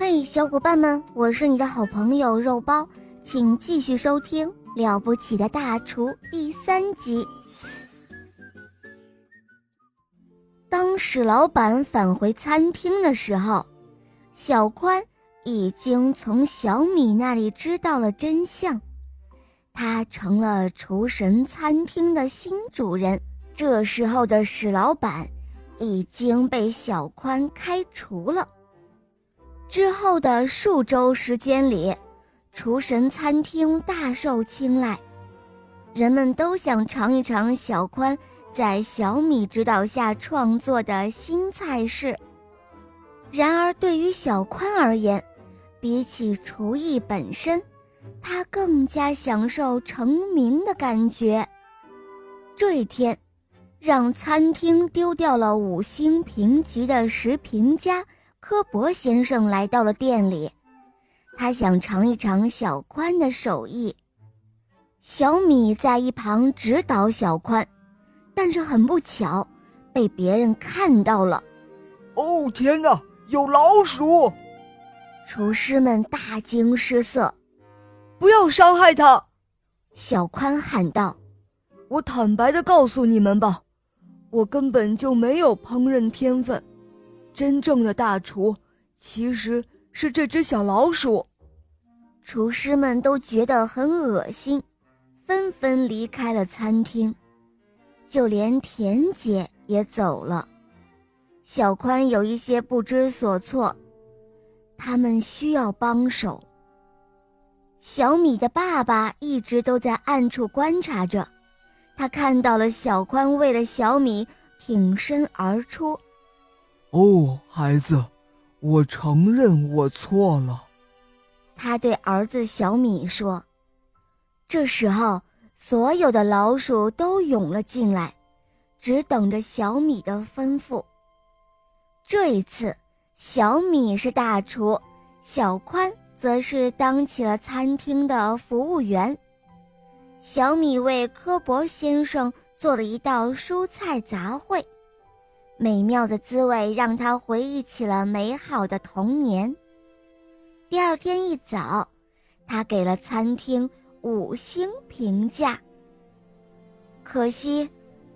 嘿，小伙伴们，我是你的好朋友肉包，请继续收听《了不起的大厨》第三集。当史老板返回餐厅的时候，小宽已经从小米那里知道了真相，他成了厨神餐厅的新主人。这时候的史老板已经被小宽开除了。之后的数周时间里，厨神餐厅大受青睐，人们都想尝一尝小宽在小米指导下创作的新菜式。然而，对于小宽而言，比起厨艺本身，他更加享受成名的感觉。这一天，让餐厅丢掉了五星评级的食评家。科博先生来到了店里，他想尝一尝小宽的手艺。小米在一旁指导小宽，但是很不巧，被别人看到了。哦天哪，有老鼠！厨师们大惊失色。不要伤害他！小宽喊道：“我坦白的告诉你们吧，我根本就没有烹饪天分。”真正的大厨其实是这只小老鼠。厨师们都觉得很恶心，纷纷离开了餐厅，就连田姐也走了。小宽有一些不知所措，他们需要帮手。小米的爸爸一直都在暗处观察着，他看到了小宽为了小米挺身而出。哦，孩子，我承认我错了。他对儿子小米说。这时候，所有的老鼠都涌了进来，只等着小米的吩咐。这一次，小米是大厨，小宽则是当起了餐厅的服务员。小米为科博先生做了一道蔬菜杂烩。美妙的滋味让他回忆起了美好的童年。第二天一早，他给了餐厅五星评价。可惜，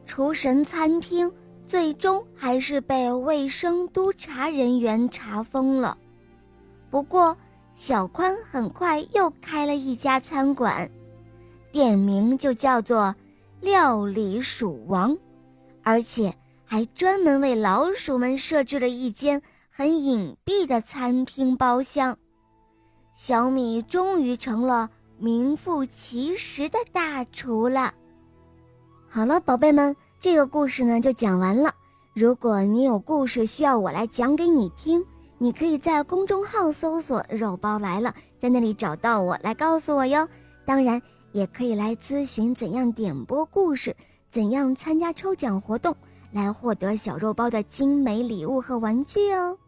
厨神餐厅最终还是被卫生督察人员查封了。不过，小宽很快又开了一家餐馆，店名就叫做“料理鼠王”，而且。还专门为老鼠们设置了一间很隐蔽的餐厅包厢，小米终于成了名副其实的大厨了。好了，宝贝们，这个故事呢就讲完了。如果你有故事需要我来讲给你听，你可以在公众号搜索“肉包来了”，在那里找到我来告诉我哟。当然，也可以来咨询怎样点播故事，怎样参加抽奖活动。来获得小肉包的精美礼物和玩具哦！